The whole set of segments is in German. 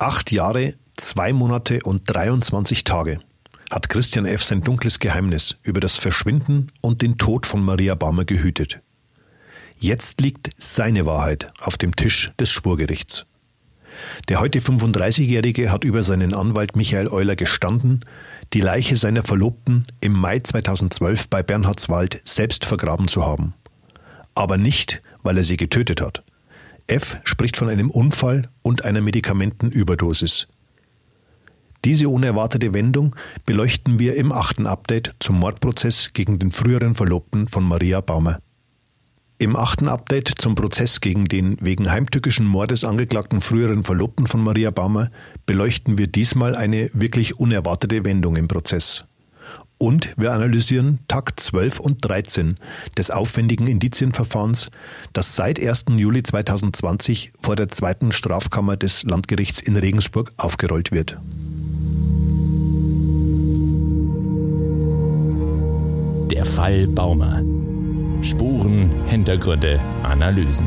Acht Jahre, zwei Monate und 23 Tage hat Christian F. sein dunkles Geheimnis über das Verschwinden und den Tod von Maria Baumer gehütet. Jetzt liegt seine Wahrheit auf dem Tisch des Schwurgerichts. Der heute 35-Jährige hat über seinen Anwalt Michael Euler gestanden, die Leiche seiner Verlobten im Mai 2012 bei Bernhardswald selbst vergraben zu haben. Aber nicht, weil er sie getötet hat. F spricht von einem Unfall und einer Medikamentenüberdosis. Diese unerwartete Wendung beleuchten wir im achten Update zum Mordprozess gegen den früheren Verlobten von Maria Baumer. Im achten Update zum Prozess gegen den wegen heimtückischen Mordes angeklagten früheren Verlobten von Maria Baumer beleuchten wir diesmal eine wirklich unerwartete Wendung im Prozess. Und wir analysieren Tag 12 und 13 des aufwendigen Indizienverfahrens, das seit 1. Juli 2020 vor der zweiten Strafkammer des Landgerichts in Regensburg aufgerollt wird. Der Fall Baumer. Spuren, Hintergründe, Analysen.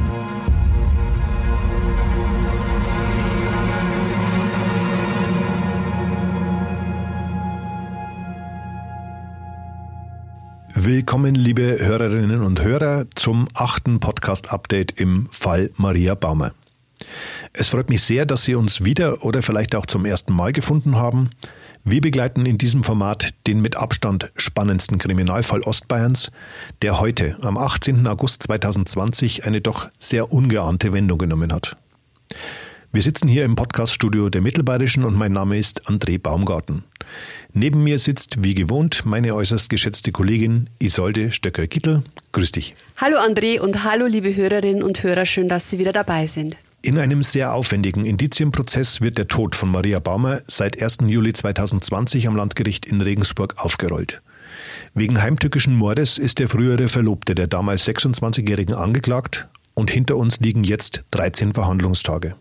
Willkommen, liebe Hörerinnen und Hörer, zum achten Podcast-Update im Fall Maria Baumer. Es freut mich sehr, dass Sie uns wieder oder vielleicht auch zum ersten Mal gefunden haben. Wir begleiten in diesem Format den mit Abstand spannendsten Kriminalfall Ostbayerns, der heute, am 18. August 2020, eine doch sehr ungeahnte Wendung genommen hat. Wir sitzen hier im Podcaststudio der Mittelbayerischen und mein Name ist André Baumgarten. Neben mir sitzt, wie gewohnt, meine äußerst geschätzte Kollegin Isolde Stöcker-Kittel. Grüß dich. Hallo André und hallo liebe Hörerinnen und Hörer, schön, dass Sie wieder dabei sind. In einem sehr aufwendigen Indizienprozess wird der Tod von Maria Baumer seit 1. Juli 2020 am Landgericht in Regensburg aufgerollt. Wegen heimtückischen Mordes ist der frühere Verlobte der damals 26-Jährigen angeklagt und hinter uns liegen jetzt 13 Verhandlungstage.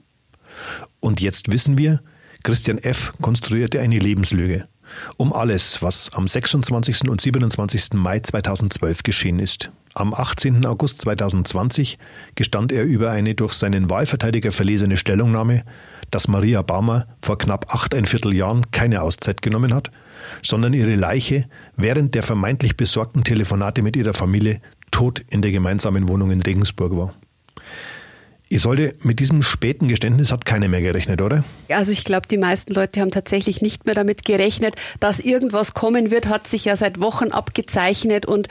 Und jetzt wissen wir, Christian F. konstruierte eine Lebenslüge um alles, was am 26. und 27. Mai 2012 geschehen ist. Am 18. August 2020 gestand er über eine durch seinen Wahlverteidiger verlesene Stellungnahme, dass Maria Baumer vor knapp achteinviertel Jahren keine Auszeit genommen hat, sondern ihre Leiche während der vermeintlich besorgten Telefonate mit ihrer Familie tot in der gemeinsamen Wohnung in Regensburg war. Isolde, mit diesem späten Geständnis hat keiner mehr gerechnet, oder? Also ich glaube, die meisten Leute haben tatsächlich nicht mehr damit gerechnet, dass irgendwas kommen wird, hat sich ja seit Wochen abgezeichnet und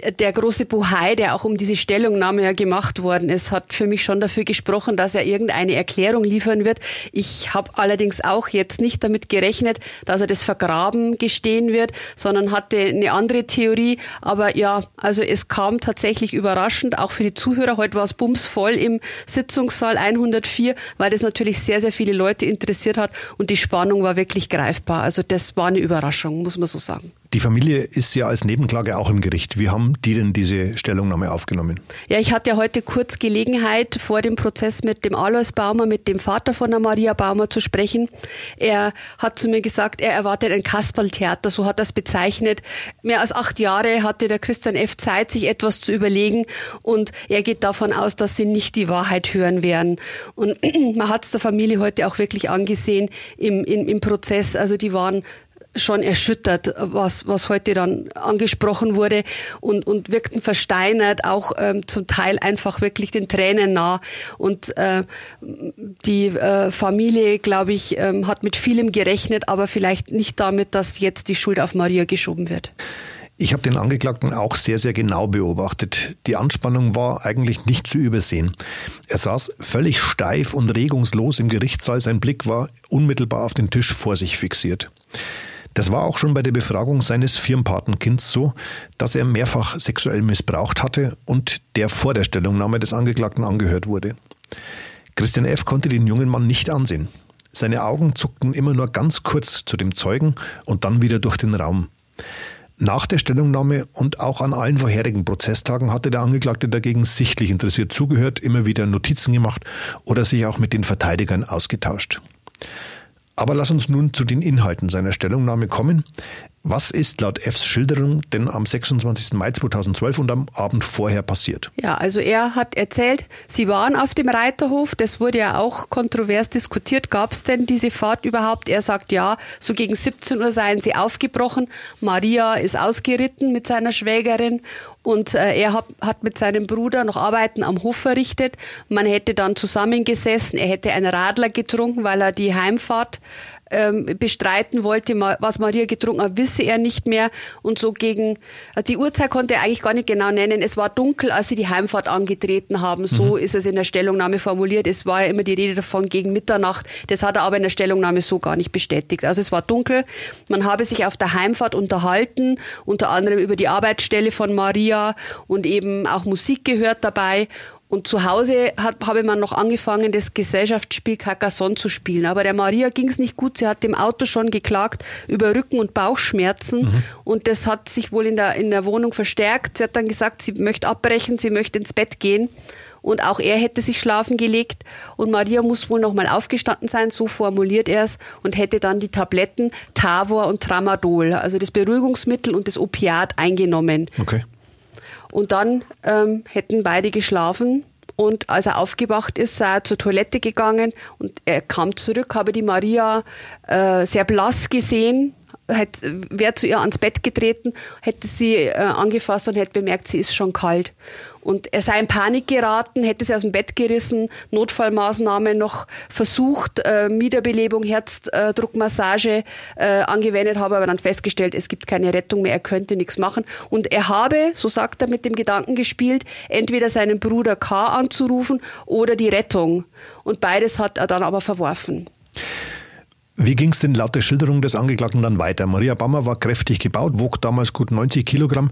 der große Buhai, der auch um diese Stellungnahme ja gemacht worden ist, hat für mich schon dafür gesprochen, dass er irgendeine Erklärung liefern wird. Ich habe allerdings auch jetzt nicht damit gerechnet, dass er das Vergraben gestehen wird, sondern hatte eine andere Theorie. Aber ja, also es kam tatsächlich überraschend, auch für die Zuhörer. Heute war es bumsvoll im Sitzungssaal 104, weil das natürlich sehr, sehr viele Leute interessiert hat und die Spannung war wirklich greifbar. Also das war eine Überraschung, muss man so sagen. Die Familie ist ja als Nebenklage auch im Gericht. Wie haben die denn diese Stellungnahme aufgenommen? Ja, ich hatte heute kurz Gelegenheit, vor dem Prozess mit dem Alois Baumer, mit dem Vater von der Maria Baumer zu sprechen. Er hat zu mir gesagt, er erwartet ein Kasperltheater, so hat er es bezeichnet. Mehr als acht Jahre hatte der Christian F. Zeit, sich etwas zu überlegen und er geht davon aus, dass sie nicht die Wahrheit hören werden. Und man hat es der Familie heute auch wirklich angesehen im, im, im Prozess. Also die waren schon erschüttert, was, was heute dann angesprochen wurde und, und wirkten versteinert, auch ähm, zum Teil einfach wirklich den Tränen nah. Und äh, die äh, Familie, glaube ich, ähm, hat mit vielem gerechnet, aber vielleicht nicht damit, dass jetzt die Schuld auf Maria geschoben wird. Ich habe den Angeklagten auch sehr, sehr genau beobachtet. Die Anspannung war eigentlich nicht zu übersehen. Er saß völlig steif und regungslos im Gerichtssaal. Sein Blick war unmittelbar auf den Tisch vor sich fixiert. Das war auch schon bei der Befragung seines Firmenpatenkinds so, dass er mehrfach sexuell missbraucht hatte und der vor der Stellungnahme des Angeklagten angehört wurde. Christian F. konnte den jungen Mann nicht ansehen. Seine Augen zuckten immer nur ganz kurz zu dem Zeugen und dann wieder durch den Raum. Nach der Stellungnahme und auch an allen vorherigen Prozesstagen hatte der Angeklagte dagegen sichtlich interessiert zugehört, immer wieder Notizen gemacht oder sich auch mit den Verteidigern ausgetauscht. Aber lass uns nun zu den Inhalten seiner Stellungnahme kommen. Was ist laut Fs Schilderung denn am 26. Mai 2012 und am Abend vorher passiert? Ja, also er hat erzählt, sie waren auf dem Reiterhof. Das wurde ja auch kontrovers diskutiert. Gab es denn diese Fahrt überhaupt? Er sagt ja, so gegen 17 Uhr seien sie aufgebrochen. Maria ist ausgeritten mit seiner Schwägerin und äh, er hat, hat mit seinem Bruder noch Arbeiten am Hof verrichtet. Man hätte dann zusammengesessen. Er hätte einen Radler getrunken, weil er die Heimfahrt ähm, bestreiten wollte, was Maria getrunken hat, wisse er nicht mehr. Und so gegen, also die Uhrzeit konnte er eigentlich gar nicht genau nennen. Es war dunkel, als sie die Heimfahrt angetreten haben. So mhm. ist es in der Stellungnahme formuliert. Es war ja immer die Rede davon gegen Mitternacht. Das hat er aber in der Stellungnahme so gar nicht bestätigt. Also es war dunkel. Man habe sich auf der Heimfahrt unterhalten, unter anderem über die Arbeitsstelle von Maria und eben auch Musik gehört dabei. Und zu Hause habe man noch angefangen, das Gesellschaftsspiel Carcassonne zu spielen. Aber der Maria ging es nicht gut. Sie hat im Auto schon geklagt über Rücken- und Bauchschmerzen. Mhm. Und das hat sich wohl in der, in der Wohnung verstärkt. Sie hat dann gesagt, sie möchte abbrechen, sie möchte ins Bett gehen. Und auch er hätte sich schlafen gelegt. Und Maria muss wohl nochmal aufgestanden sein, so formuliert er es, und hätte dann die Tabletten Tavor und Tramadol, also das Beruhigungsmittel und das Opiat eingenommen. Okay. Und dann ähm, hätten beide geschlafen. Und als er aufgewacht ist, sei er zur Toilette gegangen und er kam zurück, habe die Maria äh, sehr blass gesehen, wäre zu ihr ans Bett getreten, hätte sie äh, angefasst und hätte bemerkt, sie ist schon kalt. Und er sei in Panik geraten, hätte sie aus dem Bett gerissen, Notfallmaßnahmen noch versucht, äh, Wiederbelebung, Herzdruckmassage äh, angewendet, habe aber dann festgestellt, es gibt keine Rettung mehr, er könnte nichts machen. Und er habe, so sagt er, mit dem Gedanken gespielt, entweder seinen Bruder K anzurufen oder die Rettung. Und beides hat er dann aber verworfen. Wie ging es denn laut der Schilderung des Angeklagten dann weiter? Maria Bammer war kräftig gebaut, wog damals gut 90 Kilogramm.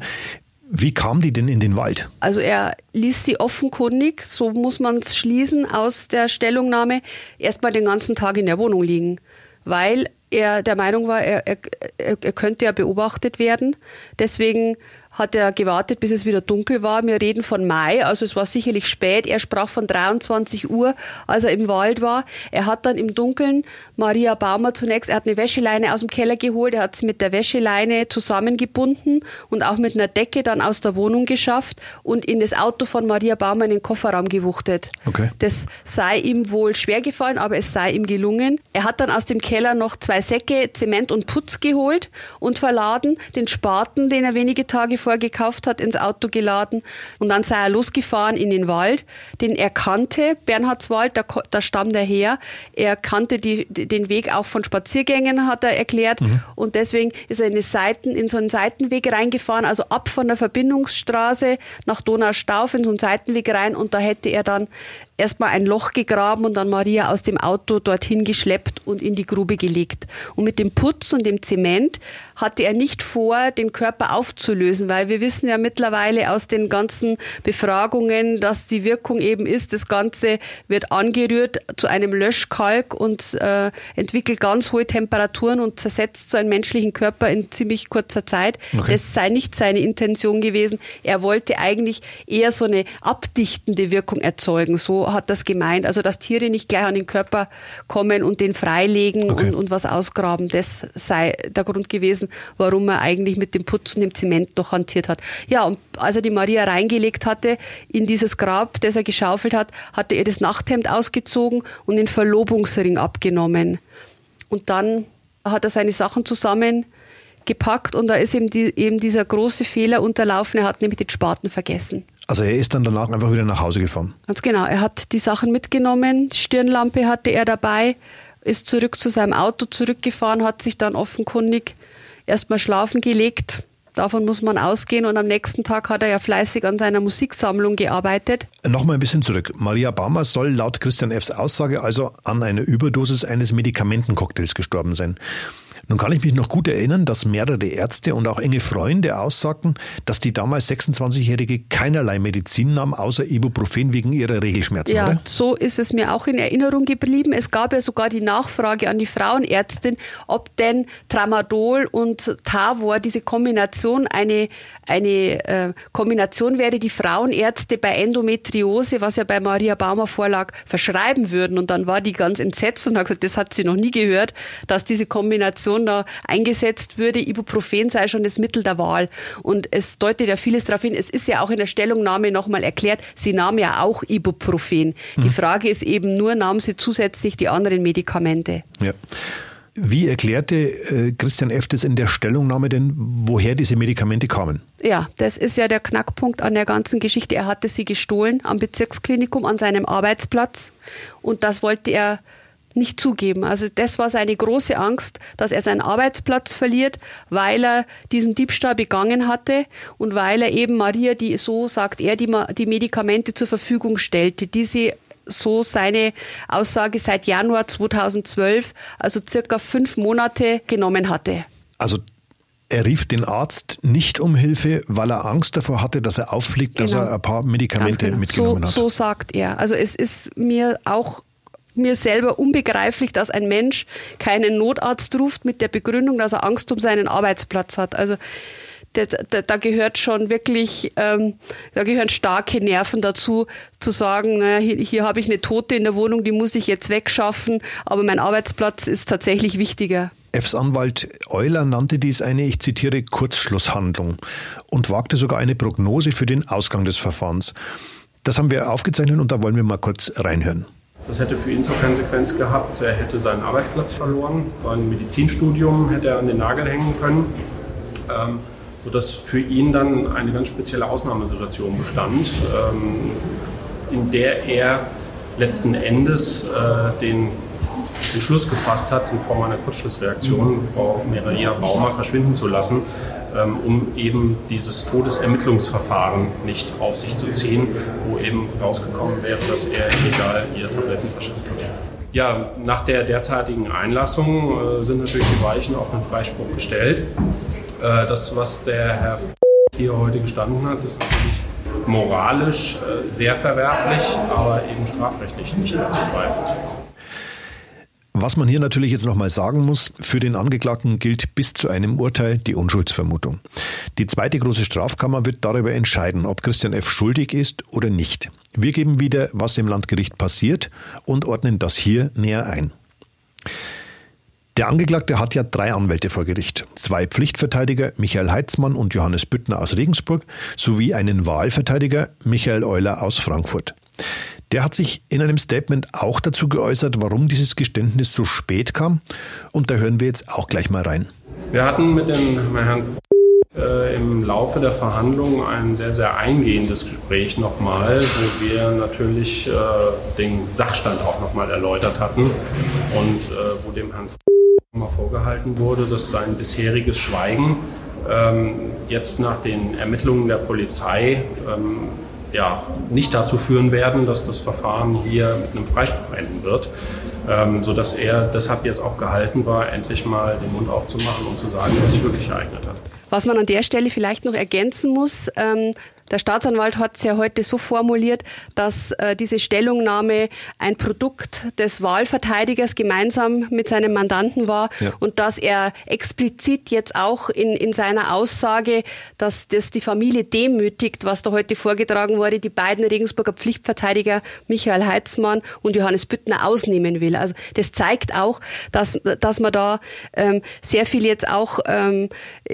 Wie kam die denn in den Wald? Also er ließ sie offenkundig, so muss man es schließen aus der Stellungnahme, erstmal den ganzen Tag in der Wohnung liegen, weil er der Meinung war, er, er, er könnte ja beobachtet werden. Deswegen hat er gewartet, bis es wieder dunkel war. Wir reden von Mai, also es war sicherlich spät. Er sprach von 23 Uhr, als er im Wald war. Er hat dann im Dunkeln Maria Baumer zunächst, er hat eine Wäscheleine aus dem Keller geholt, er hat sie mit der Wäscheleine zusammengebunden und auch mit einer Decke dann aus der Wohnung geschafft und in das Auto von Maria Baumer in den Kofferraum gewuchtet. Okay. Das sei ihm wohl schwer gefallen, aber es sei ihm gelungen. Er hat dann aus dem Keller noch zwei Säcke Zement und Putz geholt und verladen, den Spaten, den er wenige Tage vorher gekauft hat, ins Auto geladen und dann sei er losgefahren in den Wald, den er kannte, Bernhardswald, da, da stammt er her. Er kannte die, den Weg auch von Spaziergängen, hat er erklärt mhm. und deswegen ist er in, Seiten, in so einen Seitenweg reingefahren, also ab von der Verbindungsstraße nach Donaustauf in so einen Seitenweg rein und da hätte er dann erstmal ein Loch gegraben und dann Maria aus dem Auto dorthin geschleppt und in die Grube gelegt. Und mit dem Putz und dem Zement hatte er nicht vor, den Körper aufzulösen, weil wir wissen ja mittlerweile aus den ganzen Befragungen, dass die Wirkung eben ist, das Ganze wird angerührt zu einem Löschkalk und äh, entwickelt ganz hohe Temperaturen und zersetzt so einen menschlichen Körper in ziemlich kurzer Zeit. Okay. Das sei nicht seine Intention gewesen. Er wollte eigentlich eher so eine abdichtende Wirkung erzeugen. So hat das gemeint. Also, dass Tiere nicht gleich an den Körper kommen und den freilegen okay. und, und was ausgraben, das sei der Grund gewesen, warum er eigentlich mit dem Putz und dem Zement noch hantiert hat. Ja, und als er die Maria reingelegt hatte in dieses Grab, das er geschaufelt hat, hatte er das Nachthemd ausgezogen und den Verlobungsring abgenommen. Und dann hat er seine Sachen zusammen gepackt und da ist ihm, die, eben dieser große Fehler unterlaufen. Er hat nämlich den Spaten vergessen. Also er ist dann danach einfach wieder nach Hause gefahren. Ganz genau. Er hat die Sachen mitgenommen, Stirnlampe hatte er dabei, ist zurück zu seinem Auto zurückgefahren, hat sich dann offenkundig erstmal schlafen gelegt. Davon muss man ausgehen. Und am nächsten Tag hat er ja fleißig an seiner Musiksammlung gearbeitet. Nochmal ein bisschen zurück. Maria Baumer soll laut Christian F.'s Aussage also an einer Überdosis eines Medikamentencocktails gestorben sein. Nun kann ich mich noch gut erinnern, dass mehrere Ärzte und auch enge Freunde aussagten, dass die damals 26-Jährige keinerlei Medizin nahm, außer Ibuprofen wegen ihrer Regelschmerzen. Ja, oder? so ist es mir auch in Erinnerung geblieben. Es gab ja sogar die Nachfrage an die Frauenärztin, ob denn Tramadol und Tavor, diese Kombination, eine, eine äh, Kombination wäre, die Frauenärzte bei Endometriose, was ja bei Maria Baumer vorlag, verschreiben würden. Und dann war die ganz entsetzt und hat gesagt, das hat sie noch nie gehört, dass diese Kombination Situation da eingesetzt würde, Ibuprofen sei schon das Mittel der Wahl. Und es deutet ja vieles darauf hin, es ist ja auch in der Stellungnahme nochmal erklärt, sie nahm ja auch Ibuprofen. Mhm. Die Frage ist eben nur, nahm sie zusätzlich die anderen Medikamente? Ja. Wie erklärte äh, Christian F. das in der Stellungnahme denn, woher diese Medikamente kamen? Ja, das ist ja der Knackpunkt an der ganzen Geschichte. Er hatte sie gestohlen am Bezirksklinikum an seinem Arbeitsplatz und das wollte er nicht zugeben. Also das war seine große Angst, dass er seinen Arbeitsplatz verliert, weil er diesen Diebstahl begangen hatte und weil er eben Maria, die so sagt er, die, die Medikamente zur Verfügung stellte, die sie so seine Aussage seit Januar 2012, also circa fünf Monate genommen hatte. Also er rief den Arzt nicht um Hilfe, weil er Angst davor hatte, dass er auffliegt, genau. dass er ein paar Medikamente genau. mitgenommen so, hat. So sagt er. Also es ist mir auch mir selber unbegreiflich, dass ein Mensch keinen Notarzt ruft mit der Begründung, dass er Angst um seinen Arbeitsplatz hat. Also da, da, da gehört schon wirklich, ähm, da gehören starke Nerven dazu, zu sagen, naja, hier, hier habe ich eine Tote in der Wohnung, die muss ich jetzt wegschaffen, aber mein Arbeitsplatz ist tatsächlich wichtiger. Fs Anwalt Euler nannte dies eine, ich zitiere, Kurzschlusshandlung und wagte sogar eine Prognose für den Ausgang des Verfahrens. Das haben wir aufgezeichnet und da wollen wir mal kurz reinhören. Das hätte für ihn zur Konsequenz gehabt, er hätte seinen Arbeitsplatz verloren, ein Medizinstudium hätte er an den Nagel hängen können. Ähm, sodass für ihn dann eine ganz spezielle Ausnahmesituation bestand, ähm, in der er letzten Endes äh, den Entschluss gefasst hat, in Form einer Kurzschlussreaktion Frau Maria Baumer verschwinden zu lassen, um eben dieses Todesermittlungsverfahren nicht auf sich zu ziehen, wo eben rausgekommen wäre, dass er illegal ihr Tabletten verschafft hat. Ja, nach der derzeitigen Einlassung äh, sind natürlich die Weichen auf einen Freispruch gestellt. Äh, das, was der Herr hier heute gestanden hat, ist natürlich moralisch äh, sehr verwerflich, aber eben strafrechtlich nicht mehr zu greifen. Was man hier natürlich jetzt nochmal sagen muss, für den Angeklagten gilt bis zu einem Urteil die Unschuldsvermutung. Die zweite große Strafkammer wird darüber entscheiden, ob Christian F. schuldig ist oder nicht. Wir geben wieder, was im Landgericht passiert und ordnen das hier näher ein. Der Angeklagte hat ja drei Anwälte vor Gericht. Zwei Pflichtverteidiger, Michael Heitzmann und Johannes Büttner aus Regensburg, sowie einen Wahlverteidiger, Michael Euler aus Frankfurt. Der hat sich in einem Statement auch dazu geäußert, warum dieses Geständnis so spät kam. Und da hören wir jetzt auch gleich mal rein. Wir hatten mit dem Herrn äh, im Laufe der Verhandlungen ein sehr, sehr eingehendes Gespräch nochmal, wo wir natürlich äh, den Sachstand auch nochmal erläutert hatten und äh, wo dem Herrn mal vorgehalten wurde, dass sein bisheriges Schweigen ähm, jetzt nach den Ermittlungen der Polizei ähm, ja, nicht dazu führen werden, dass das Verfahren hier mit einem Freispruch enden wird, ähm, sodass er deshalb jetzt auch gehalten war, endlich mal den Mund aufzumachen und zu sagen, was sich wirklich ereignet hat. Was man an der Stelle vielleicht noch ergänzen muss, ähm, der Staatsanwalt hat es ja heute so formuliert, dass äh, diese Stellungnahme ein Produkt des Wahlverteidigers gemeinsam mit seinem Mandanten war ja. und dass er explizit jetzt auch in, in seiner Aussage, dass das die Familie demütigt, was da heute vorgetragen wurde, die beiden Regensburger Pflichtverteidiger Michael Heitzmann und Johannes Büttner ausnehmen will. Also das zeigt auch, dass, dass man da ähm, sehr viel jetzt auch ähm,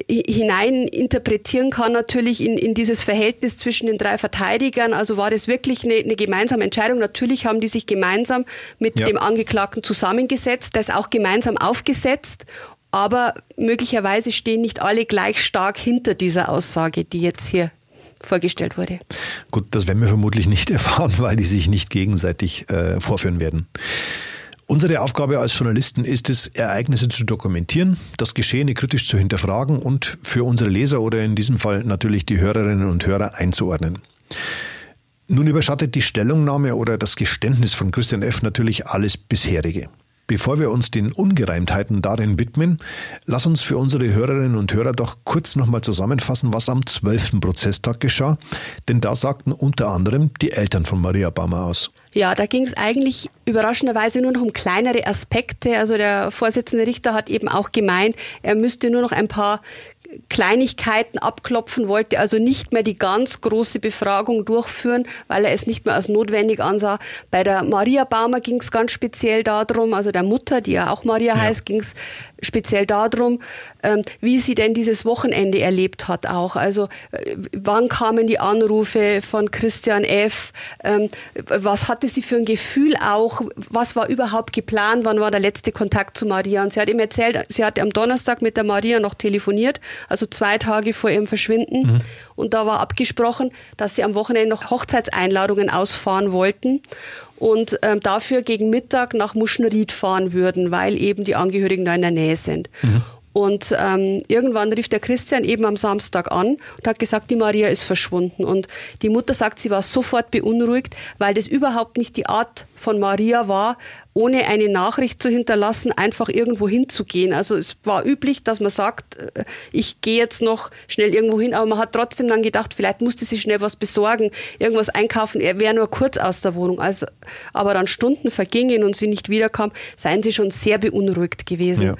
hinein interpretieren kann natürlich in, in dieses Verhältnis Verhältnis zwischen den drei Verteidigern? Also war das wirklich eine, eine gemeinsame Entscheidung? Natürlich haben die sich gemeinsam mit ja. dem Angeklagten zusammengesetzt, das auch gemeinsam aufgesetzt. Aber möglicherweise stehen nicht alle gleich stark hinter dieser Aussage, die jetzt hier vorgestellt wurde. Gut, das werden wir vermutlich nicht erfahren, weil die sich nicht gegenseitig äh, vorführen werden. Unsere Aufgabe als Journalisten ist es, Ereignisse zu dokumentieren, das Geschehene kritisch zu hinterfragen und für unsere Leser oder in diesem Fall natürlich die Hörerinnen und Hörer einzuordnen. Nun überschattet die Stellungnahme oder das Geständnis von Christian F. natürlich alles bisherige. Bevor wir uns den Ungereimtheiten darin widmen, lass uns für unsere Hörerinnen und Hörer doch kurz nochmal zusammenfassen, was am 12. Prozesstag geschah, denn da sagten unter anderem die Eltern von Maria Baumer aus. Ja, da ging es eigentlich überraschenderweise nur noch um kleinere Aspekte. Also der Vorsitzende Richter hat eben auch gemeint, er müsste nur noch ein paar Kleinigkeiten abklopfen, wollte also nicht mehr die ganz große Befragung durchführen, weil er es nicht mehr als notwendig ansah. Bei der Maria Baumer ging es ganz speziell darum, also der Mutter, die ja auch Maria ja. heißt, ging es speziell darum, ähm, wie sie denn dieses Wochenende erlebt hat auch. Also äh, wann kamen die Anrufe von Christian F., ähm, was hatte sie für ein Gefühl auch, was war überhaupt geplant, wann war der letzte Kontakt zu Maria. Und sie hat ihm erzählt, sie hatte am Donnerstag mit der Maria noch telefoniert, also zwei Tage vor ihrem Verschwinden. Mhm. Und da war abgesprochen, dass sie am Wochenende noch Hochzeitseinladungen ausfahren wollten und ähm, dafür gegen Mittag nach Muschenried fahren würden, weil eben die Angehörigen da in der Nähe sind. Mhm. Und ähm, irgendwann rief der Christian eben am Samstag an und hat gesagt, die Maria ist verschwunden. Und die Mutter sagt, sie war sofort beunruhigt, weil das überhaupt nicht die Art von Maria war, ohne eine Nachricht zu hinterlassen, einfach irgendwo hinzugehen. Also es war üblich, dass man sagt, äh, ich gehe jetzt noch schnell irgendwo hin, aber man hat trotzdem dann gedacht, vielleicht musste sie schnell was besorgen, irgendwas einkaufen, er wäre nur kurz aus der Wohnung. Also, aber dann Stunden vergingen und sie nicht wiederkam, seien sie schon sehr beunruhigt gewesen. Ja.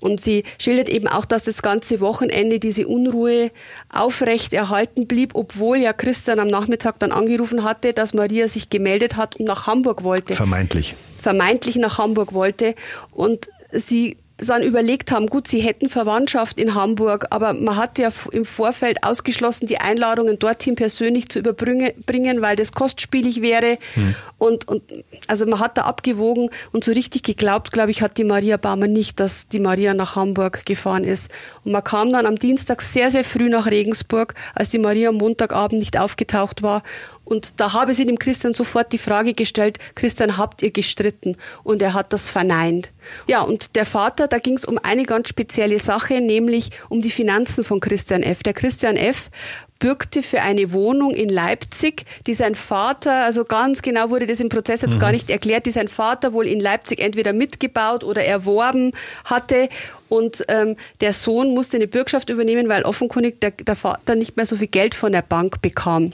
Und sie schildert eben auch, dass das ganze Wochenende diese Unruhe aufrecht erhalten blieb, obwohl ja Christian am Nachmittag dann angerufen hatte, dass Maria sich gemeldet hat und nach Hamburg wollte. Vermeintlich. Vermeintlich nach Hamburg wollte. Und sie dann überlegt haben, gut, sie hätten Verwandtschaft in Hamburg, aber man hat ja im Vorfeld ausgeschlossen, die Einladungen dorthin persönlich zu überbringen, weil das kostspielig wäre. Hm. Und, und also man hat da abgewogen und so richtig geglaubt, glaube ich, hat die Maria Baumer nicht, dass die Maria nach Hamburg gefahren ist. Und man kam dann am Dienstag sehr, sehr früh nach Regensburg, als die Maria am Montagabend nicht aufgetaucht war und da habe sie dem Christian sofort die Frage gestellt, Christian, habt ihr gestritten? Und er hat das verneint. Ja, und der Vater, da ging es um eine ganz spezielle Sache, nämlich um die Finanzen von Christian F. Der Christian F. bürgte für eine Wohnung in Leipzig, die sein Vater, also ganz genau wurde das im Prozess jetzt mhm. gar nicht erklärt, die sein Vater wohl in Leipzig entweder mitgebaut oder erworben hatte. Und ähm, der Sohn musste eine Bürgschaft übernehmen, weil offenkundig der, der Vater nicht mehr so viel Geld von der Bank bekam.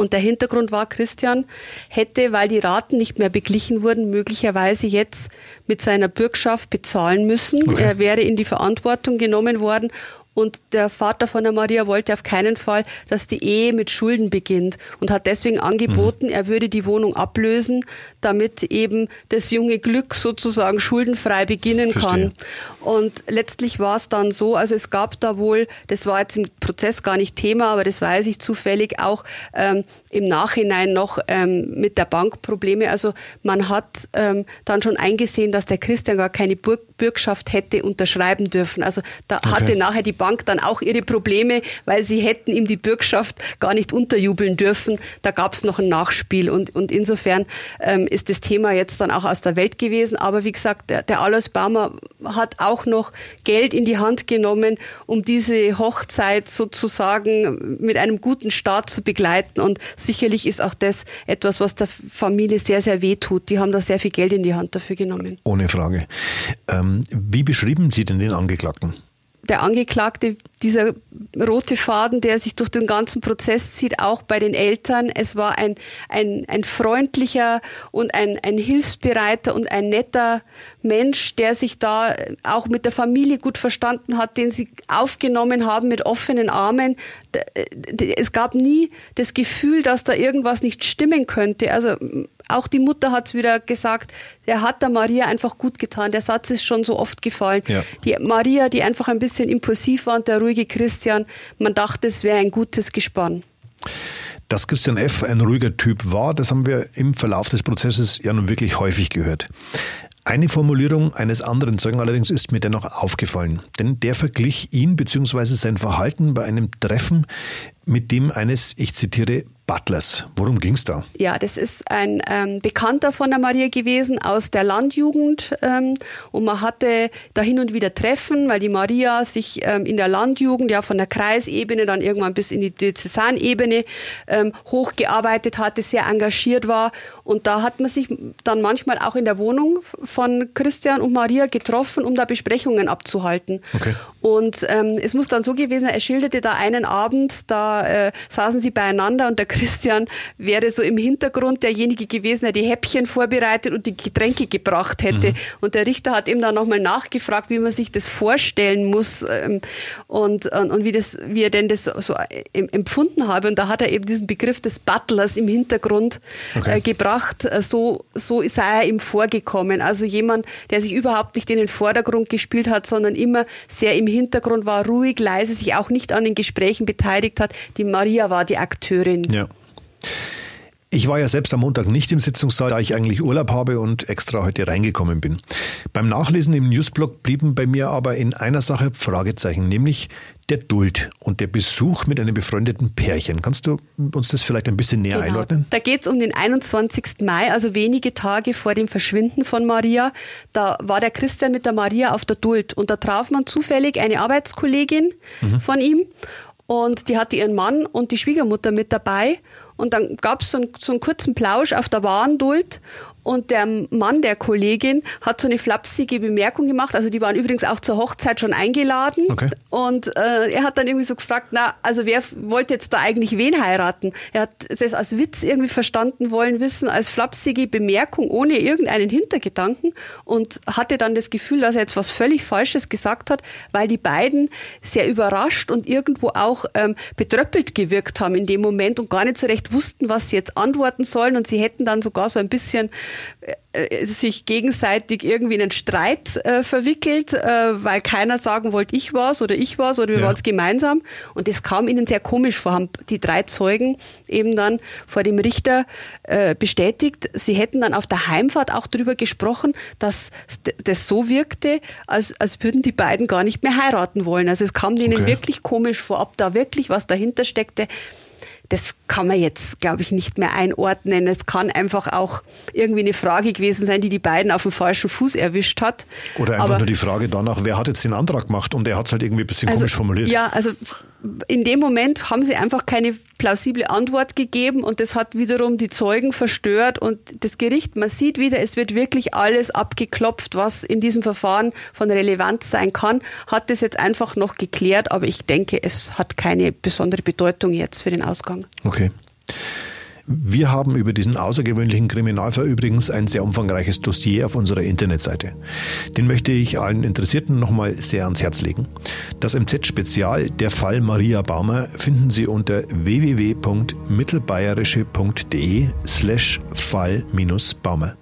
Und der Hintergrund war, Christian hätte, weil die Raten nicht mehr beglichen wurden, möglicherweise jetzt mit seiner Bürgschaft bezahlen müssen. Okay. Er wäre in die Verantwortung genommen worden und der Vater von der Maria wollte auf keinen Fall, dass die Ehe mit Schulden beginnt und hat deswegen angeboten, mhm. er würde die Wohnung ablösen, damit eben das junge Glück sozusagen schuldenfrei beginnen Verstehe. kann. Und letztlich war es dann so, also es gab da wohl, das war jetzt im Prozess gar nicht Thema, aber das weiß ich zufällig auch ähm, im Nachhinein noch ähm, mit der Bank Probleme. Also man hat ähm, dann schon eingesehen, dass der Christian gar keine Burg Bürgschaft hätte unterschreiben dürfen. Also da okay. hatte nachher die Bank dann auch ihre Probleme, weil sie hätten ihm die Bürgschaft gar nicht unterjubeln dürfen. Da gab es noch ein Nachspiel und, und insofern ähm, ist das Thema jetzt dann auch aus der Welt gewesen. Aber wie gesagt, der, der Alois Baumer hat auch noch Geld in die Hand genommen, um diese Hochzeit sozusagen mit einem guten Start zu begleiten. Und sicherlich ist auch das etwas, was der Familie sehr, sehr weh tut. Die haben da sehr viel Geld in die Hand dafür genommen. Ohne Frage. Ähm, wie beschrieben Sie denn den Angeklagten? Der Angeklagte, dieser rote Faden, der sich durch den ganzen Prozess zieht, auch bei den Eltern. Es war ein, ein, ein freundlicher und ein, ein hilfsbereiter und ein netter Mensch, der sich da auch mit der Familie gut verstanden hat, den sie aufgenommen haben mit offenen Armen. Es gab nie das Gefühl, dass da irgendwas nicht stimmen könnte. Also auch die Mutter hat es wieder gesagt, der hat der Maria einfach gut getan. Der Satz ist schon so oft gefallen. Ja. Die Maria, die einfach ein bisschen impulsiv war und der ruhige Christian, man dachte, es wäre ein gutes Gespann. Dass Christian F. ein ruhiger Typ war, das haben wir im Verlauf des Prozesses ja nun wirklich häufig gehört. Eine Formulierung eines anderen Zeugen allerdings ist mir dennoch aufgefallen, denn der verglich ihn bzw. sein Verhalten bei einem Treffen mit dem eines, ich zitiere, Butlers. Worum ging es da? Ja, das ist ein ähm, Bekannter von der Maria gewesen aus der Landjugend ähm, und man hatte da hin und wieder Treffen, weil die Maria sich ähm, in der Landjugend ja von der Kreisebene dann irgendwann bis in die Diözesanebene ähm, hochgearbeitet hatte, sehr engagiert war und da hat man sich dann manchmal auch in der Wohnung von Christian und Maria getroffen, um da Besprechungen abzuhalten. Okay. Und ähm, es muss dann so gewesen sein, er schilderte da einen Abend, da äh, saßen sie beieinander und der Christian wäre so im Hintergrund derjenige gewesen, der die Häppchen vorbereitet und die Getränke gebracht hätte. Mhm. Und der Richter hat ihm dann nochmal nachgefragt, wie man sich das vorstellen muss ähm, und, und, und, wie, das, wie er denn das so empfunden habe. Und da hat er eben diesen Begriff des Butlers im Hintergrund okay. äh, gebracht. Äh, so, so sei er ihm vorgekommen. Also jemand, der sich überhaupt nicht in den Vordergrund gespielt hat, sondern immer sehr im Hintergrund war, ruhig, leise, sich auch nicht an den Gesprächen beteiligt hat. Die Maria war die Akteurin. Ja. Ich war ja selbst am Montag nicht im Sitzungssaal, da ich eigentlich Urlaub habe und extra heute reingekommen bin. Beim Nachlesen im Newsblog blieben bei mir aber in einer Sache Fragezeichen, nämlich der Duld und der Besuch mit einem befreundeten Pärchen. Kannst du uns das vielleicht ein bisschen näher genau. einordnen? Da geht es um den 21. Mai, also wenige Tage vor dem Verschwinden von Maria. Da war der Christian mit der Maria auf der Duld und da traf man zufällig eine Arbeitskollegin mhm. von ihm und die hatte ihren Mann und die Schwiegermutter mit dabei. Und dann gab es so, einen kurzen Plausch auf der Warnduld und der Mann der Kollegin hat so eine flapsige Bemerkung gemacht. Also die waren übrigens auch zur Hochzeit schon eingeladen. Okay. Und äh, er hat dann irgendwie so gefragt, na, also wer wollte jetzt da eigentlich wen heiraten? Er hat es als Witz irgendwie verstanden wollen wissen, als flapsige Bemerkung ohne irgendeinen Hintergedanken und hatte dann das Gefühl, dass er jetzt was völlig Falsches gesagt hat, weil die beiden sehr überrascht und irgendwo auch ähm, betröppelt gewirkt haben in dem Moment und gar nicht so recht wussten, was sie jetzt antworten sollen. Und sie hätten dann sogar so ein bisschen sich gegenseitig irgendwie in einen Streit äh, verwickelt, äh, weil keiner sagen wollte, ich war's oder ich war's oder wir ja. waren es gemeinsam. Und das kam ihnen sehr komisch vor, haben die drei Zeugen eben dann vor dem Richter äh, bestätigt. Sie hätten dann auf der Heimfahrt auch darüber gesprochen, dass das so wirkte, als, als würden die beiden gar nicht mehr heiraten wollen. Also es kam denen okay. wirklich komisch vor, ob da wirklich was dahinter steckte das kann man jetzt, glaube ich, nicht mehr einordnen. Es kann einfach auch irgendwie eine Frage gewesen sein, die die beiden auf dem falschen Fuß erwischt hat. Oder einfach Aber, nur die Frage danach, wer hat jetzt den Antrag gemacht und er hat es halt irgendwie ein bisschen also, komisch formuliert. Ja, also in dem Moment haben sie einfach keine plausible Antwort gegeben und das hat wiederum die Zeugen verstört und das Gericht, man sieht wieder, es wird wirklich alles abgeklopft, was in diesem Verfahren von Relevanz sein kann, hat das jetzt einfach noch geklärt, aber ich denke, es hat keine besondere Bedeutung jetzt für den Ausgang. Okay. Wir haben über diesen außergewöhnlichen Kriminalfall übrigens ein sehr umfangreiches Dossier auf unserer Internetseite. Den möchte ich allen Interessierten nochmal sehr ans Herz legen. Das MZ-Spezial Der Fall Maria Baumer finden Sie unter www.mittelbayerische.de slash Fall-Baumer.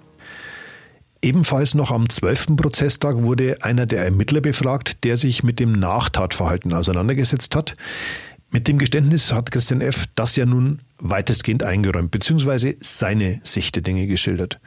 Ebenfalls noch am 12. Prozesstag wurde einer der Ermittler befragt, der sich mit dem Nachtatverhalten auseinandergesetzt hat. Mit dem Geständnis hat Christian F. das ja nun weitestgehend eingeräumt, beziehungsweise seine Sicht der Dinge geschildert.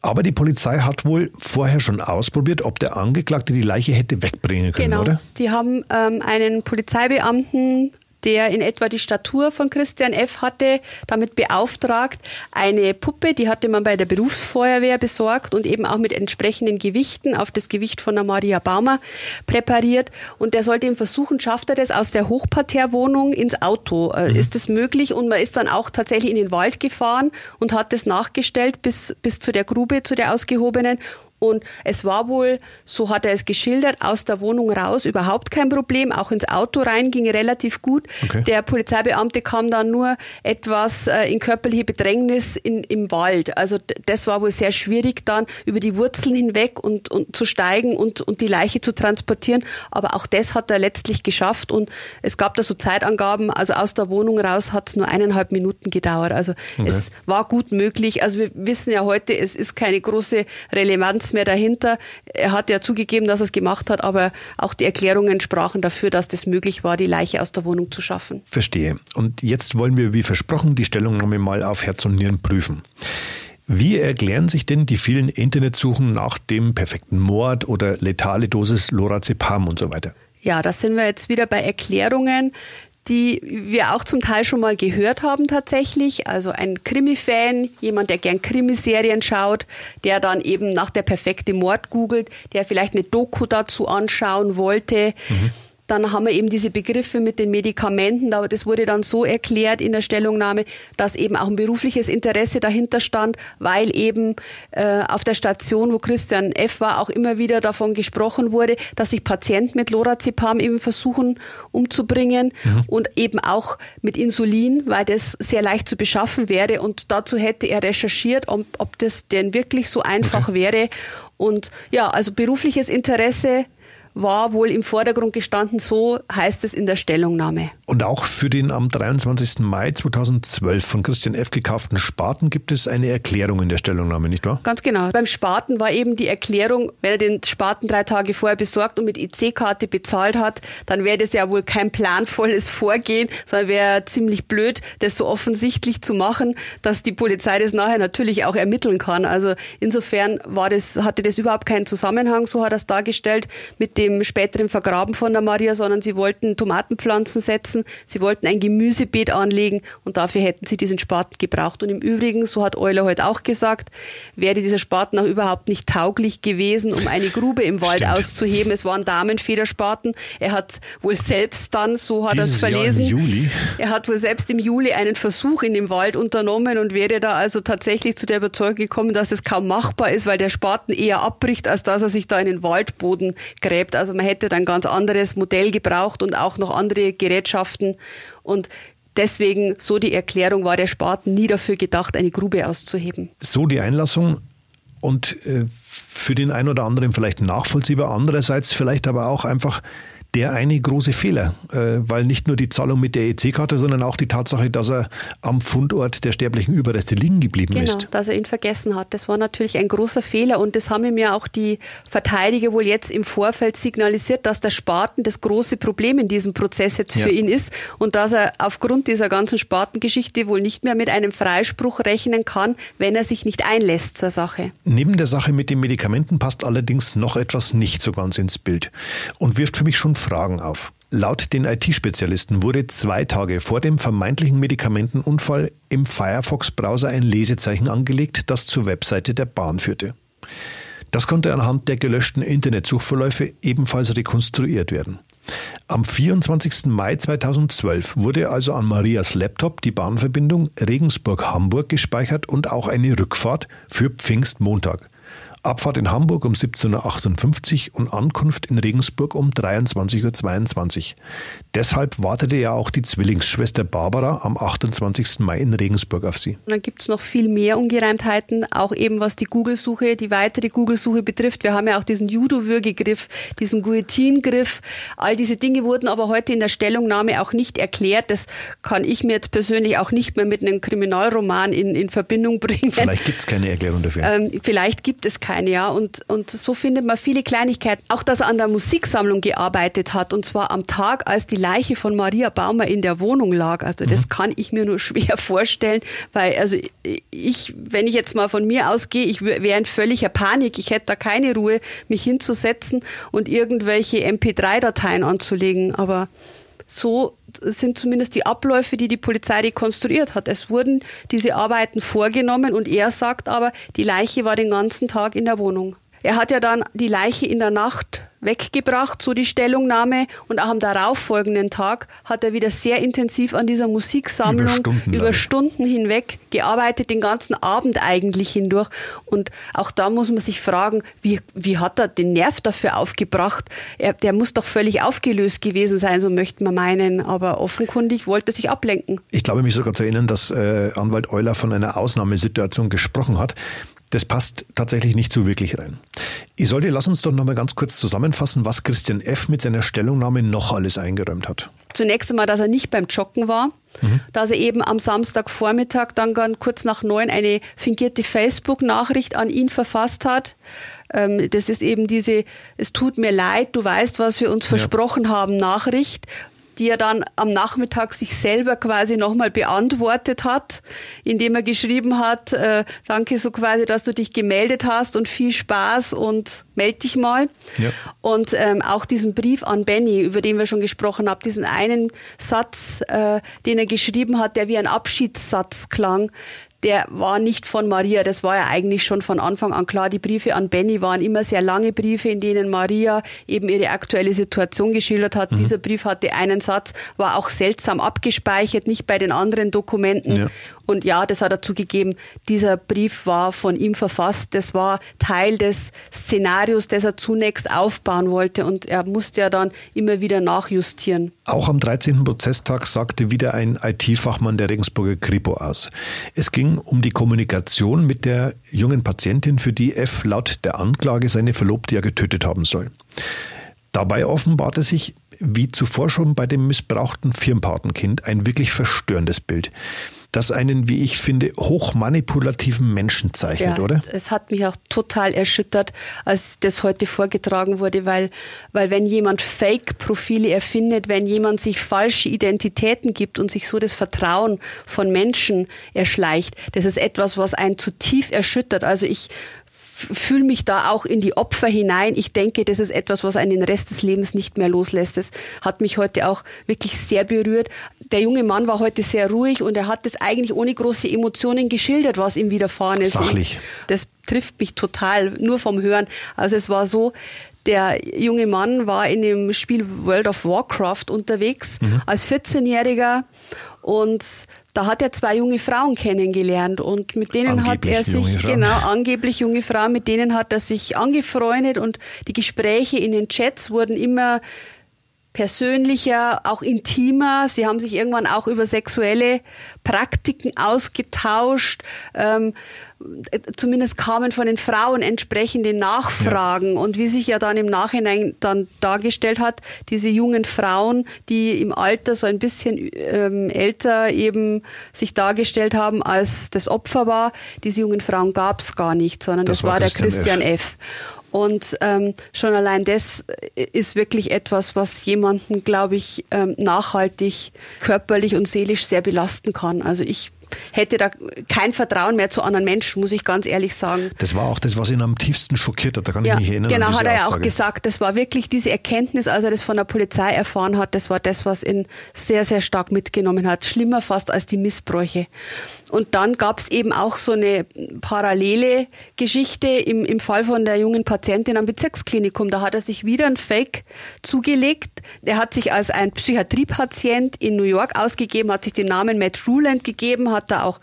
Aber die Polizei hat wohl vorher schon ausprobiert, ob der Angeklagte die Leiche hätte wegbringen können, genau. oder? Die haben ähm, einen Polizeibeamten der in etwa die Statur von Christian F. hatte, damit beauftragt, eine Puppe, die hatte man bei der Berufsfeuerwehr besorgt und eben auch mit entsprechenden Gewichten auf das Gewicht von der Maria Baumer präpariert. Und der sollte ihm versuchen, schafft er das aus der Hochparterrewohnung ins Auto? Äh, mhm. Ist das möglich? Und man ist dann auch tatsächlich in den Wald gefahren und hat das nachgestellt bis, bis zu der Grube, zu der ausgehobenen und es war wohl, so hat er es geschildert, aus der Wohnung raus überhaupt kein Problem. Auch ins Auto rein ging relativ gut. Okay. Der Polizeibeamte kam dann nur etwas äh, in körperliche Bedrängnis in, im Wald. Also das war wohl sehr schwierig dann über die Wurzeln hinweg und, und zu steigen und, und die Leiche zu transportieren. Aber auch das hat er letztlich geschafft und es gab da so Zeitangaben. Also aus der Wohnung raus hat es nur eineinhalb Minuten gedauert. Also okay. es war gut möglich. Also wir wissen ja heute, es ist keine große Relevanz nichts mehr dahinter. Er hat ja zugegeben, dass er es gemacht hat, aber auch die Erklärungen sprachen dafür, dass das möglich war, die Leiche aus der Wohnung zu schaffen. Verstehe. Und jetzt wollen wir, wie versprochen, die Stellungnahme mal auf Herz und Nieren prüfen. Wie erklären sich denn die vielen Internetsuchen nach dem perfekten Mord oder letale Dosis Lorazepam und so weiter? Ja, da sind wir jetzt wieder bei Erklärungen, die wir auch zum Teil schon mal gehört haben tatsächlich. Also ein Krimi-Fan, jemand, der gern Krimiserien schaut, der dann eben nach der perfekte Mord googelt, der vielleicht eine Doku dazu anschauen wollte. Mhm. Dann haben wir eben diese Begriffe mit den Medikamenten, aber das wurde dann so erklärt in der Stellungnahme, dass eben auch ein berufliches Interesse dahinter stand, weil eben äh, auf der Station, wo Christian F. war, auch immer wieder davon gesprochen wurde, dass sich Patienten mit Lorazepam eben versuchen umzubringen mhm. und eben auch mit Insulin, weil das sehr leicht zu beschaffen wäre. Und dazu hätte er recherchiert, ob, ob das denn wirklich so einfach okay. wäre. Und ja, also berufliches Interesse war wohl im Vordergrund gestanden, so heißt es in der Stellungnahme. Und auch für den am 23. Mai 2012 von Christian F. gekauften Spaten gibt es eine Erklärung in der Stellungnahme, nicht wahr? Ganz genau. Beim Spaten war eben die Erklärung, wenn er den Spaten drei Tage vorher besorgt und mit EC-Karte bezahlt hat, dann wäre das ja wohl kein planvolles Vorgehen, sondern wäre ziemlich blöd, das so offensichtlich zu machen, dass die Polizei das nachher natürlich auch ermitteln kann. Also insofern war das, hatte das überhaupt keinen Zusammenhang, so hat er es dargestellt, mit dem späteren Vergraben von der Maria, sondern sie wollten Tomatenpflanzen setzen. Sie wollten ein Gemüsebeet anlegen und dafür hätten sie diesen Spaten gebraucht. Und im Übrigen, so hat Euler heute auch gesagt, wäre dieser Spaten auch überhaupt nicht tauglich gewesen, um eine Grube im Wald Stimmt. auszuheben. Es waren Damenfederspaten. Er hat wohl selbst dann, so hat er es verlesen, Juli. er hat wohl selbst im Juli einen Versuch in dem Wald unternommen und wäre da also tatsächlich zu der Überzeugung gekommen, dass es kaum machbar ist, weil der Spaten eher abbricht, als dass er sich da in den Waldboden gräbt. Also man hätte dann ganz anderes Modell gebraucht und auch noch andere Gerätschaften und Deswegen, so die Erklärung, war der Spaten nie dafür gedacht, eine Grube auszuheben. So die Einlassung und äh, für den einen oder anderen vielleicht nachvollziehbar, andererseits vielleicht aber auch einfach der eine große Fehler, äh, weil nicht nur die Zahlung mit der EC-Karte, sondern auch die Tatsache, dass er am Fundort der sterblichen Überreste liegen geblieben genau, ist. Genau, dass er ihn vergessen hat. Das war natürlich ein großer Fehler und das haben ihm ja auch die Verteidiger wohl jetzt im Vorfeld signalisiert, dass der Spaten das große Problem in diesem Prozess jetzt für ja. ihn ist und dass er aufgrund dieser ganzen Spatengeschichte wohl nicht mehr mit einem Freispruch rechnen kann, wenn er sich nicht einlässt zur Sache. Neben der Sache mit den Medikamenten passt allerdings noch etwas nicht so ganz ins Bild und wirft für mich schon Fragen auf. Laut den IT-Spezialisten wurde zwei Tage vor dem vermeintlichen Medikamentenunfall im Firefox-Browser ein Lesezeichen angelegt, das zur Webseite der Bahn führte. Das konnte anhand der gelöschten Internetsuchverläufe ebenfalls rekonstruiert werden. Am 24. Mai 2012 wurde also an Marias Laptop die Bahnverbindung Regensburg-Hamburg gespeichert und auch eine Rückfahrt für Pfingstmontag. Abfahrt in Hamburg um 17.58 Uhr und Ankunft in Regensburg um 23.22 Uhr. Deshalb wartete ja auch die Zwillingsschwester Barbara am 28. Mai in Regensburg auf sie. Und dann gibt es noch viel mehr Ungereimtheiten, auch eben was die Google-Suche, die weitere Google-Suche betrifft. Wir haben ja auch diesen Judo-Würgegriff, diesen Guillotine-Griff. All diese Dinge wurden aber heute in der Stellungnahme auch nicht erklärt. Das kann ich mir jetzt persönlich auch nicht mehr mit einem Kriminalroman in, in Verbindung bringen. Vielleicht gibt es keine Erklärung dafür. Ähm, vielleicht gibt es keine, ja. Und, und so findet man viele Kleinigkeiten. Auch, dass er an der Musiksammlung gearbeitet hat und zwar am Tag, als die Leiche von Maria Baumer in der Wohnung lag. Also das mhm. kann ich mir nur schwer vorstellen, weil also ich, wenn ich jetzt mal von mir ausgehe, ich wäre in völliger Panik. Ich hätte da keine Ruhe, mich hinzusetzen und irgendwelche MP3-Dateien anzulegen. Aber so sind zumindest die Abläufe, die die Polizei rekonstruiert hat. Es wurden diese Arbeiten vorgenommen und er sagt aber, die Leiche war den ganzen Tag in der Wohnung. Er hat ja dann die Leiche in der Nacht weggebracht, so die Stellungnahme. Und auch am darauffolgenden Tag hat er wieder sehr intensiv an dieser Musiksammlung über Stunden, über Stunden hinweg gearbeitet, den ganzen Abend eigentlich hindurch. Und auch da muss man sich fragen, wie, wie hat er den Nerv dafür aufgebracht? Er, der muss doch völlig aufgelöst gewesen sein, so möchte man meinen. Aber offenkundig wollte er sich ablenken. Ich glaube mich sogar zu erinnern, dass äh, Anwalt Euler von einer Ausnahmesituation gesprochen hat. Das passt tatsächlich nicht so wirklich rein. Isolde, lass uns doch noch mal ganz kurz zusammenfassen, was Christian F. mit seiner Stellungnahme noch alles eingeräumt hat. Zunächst einmal, dass er nicht beim Joggen war, mhm. dass er eben am Samstagvormittag dann ganz kurz nach neun eine fingierte Facebook-Nachricht an ihn verfasst hat. Ähm, das ist eben diese, es tut mir leid, du weißt, was wir uns ja. versprochen haben, Nachricht, die er dann am Nachmittag sich selber quasi nochmal beantwortet hat, indem er geschrieben hat, äh, danke so quasi, dass du dich gemeldet hast und viel Spaß und meld dich mal. Ja. Und ähm, auch diesen Brief an Benny, über den wir schon gesprochen haben, diesen einen Satz, äh, den er geschrieben hat, der wie ein Abschiedssatz klang, der war nicht von Maria. Das war ja eigentlich schon von Anfang an klar. Die Briefe an Benny waren immer sehr lange Briefe, in denen Maria eben ihre aktuelle Situation geschildert hat. Mhm. Dieser Brief hatte einen Satz, war auch seltsam abgespeichert, nicht bei den anderen Dokumenten. Ja. Und ja, das hat er zugegeben. Dieser Brief war von ihm verfasst. Das war Teil des Szenarios, das er zunächst aufbauen wollte. Und er musste ja dann immer wieder nachjustieren. Auch am 13. Prozesstag sagte wieder ein IT-Fachmann der Regensburger Kripo aus. Es ging um die Kommunikation mit der jungen Patientin, für die F laut der Anklage seine Verlobte ja getötet haben soll. Dabei offenbarte sich, wie zuvor schon bei dem missbrauchten Firmpatenkind, ein wirklich verstörendes Bild das einen, wie ich finde, hochmanipulativen Menschen zeichnet, ja, oder? Es hat mich auch total erschüttert, als das heute vorgetragen wurde, weil, weil wenn jemand Fake-Profile erfindet, wenn jemand sich falsche Identitäten gibt und sich so das Vertrauen von Menschen erschleicht, das ist etwas, was einen zu tief erschüttert. Also ich fühle mich da auch in die Opfer hinein. Ich denke, das ist etwas, was einen den Rest des Lebens nicht mehr loslässt. Das hat mich heute auch wirklich sehr berührt. Der junge Mann war heute sehr ruhig und er hat das eigentlich ohne große Emotionen geschildert, was ihm widerfahren ist. Sachlich. das trifft mich total, nur vom Hören. Also es war so, der junge Mann war in dem Spiel World of Warcraft unterwegs mhm. als 14-Jähriger und da hat er zwei junge Frauen kennengelernt und mit denen angeblich hat er sich, genau, angeblich junge Frauen, mit denen hat er sich angefreundet und die Gespräche in den Chats wurden immer persönlicher, auch intimer. Sie haben sich irgendwann auch über sexuelle Praktiken ausgetauscht. Ähm, zumindest kamen von den Frauen entsprechende Nachfragen. Ja. Und wie sich ja dann im Nachhinein dann dargestellt hat, diese jungen Frauen, die im Alter so ein bisschen ähm, älter eben sich dargestellt haben, als das Opfer war, diese jungen Frauen gab es gar nicht, sondern das, das war, war der Christian F. F. Und ähm, schon allein das ist wirklich etwas, was jemanden, glaube ich, ähm, nachhaltig körperlich und seelisch sehr belasten kann. Also ich hätte da kein Vertrauen mehr zu anderen Menschen, muss ich ganz ehrlich sagen. Das war auch das, was ihn am tiefsten schockiert hat. Da kann ja, ich mich erinnern. Genau, hat er ja auch gesagt. Das war wirklich diese Erkenntnis, als er das von der Polizei erfahren hat. Das war das, was ihn sehr, sehr stark mitgenommen hat. Schlimmer fast als die Missbräuche. Und dann gab es eben auch so eine parallele Geschichte im, im Fall von der jungen Patientin am Bezirksklinikum. Da hat er sich wieder ein Fake zugelegt. Er hat sich als ein Psychiatriepatient in New York ausgegeben, hat sich den Namen Matt Ruland gegeben, hat da auch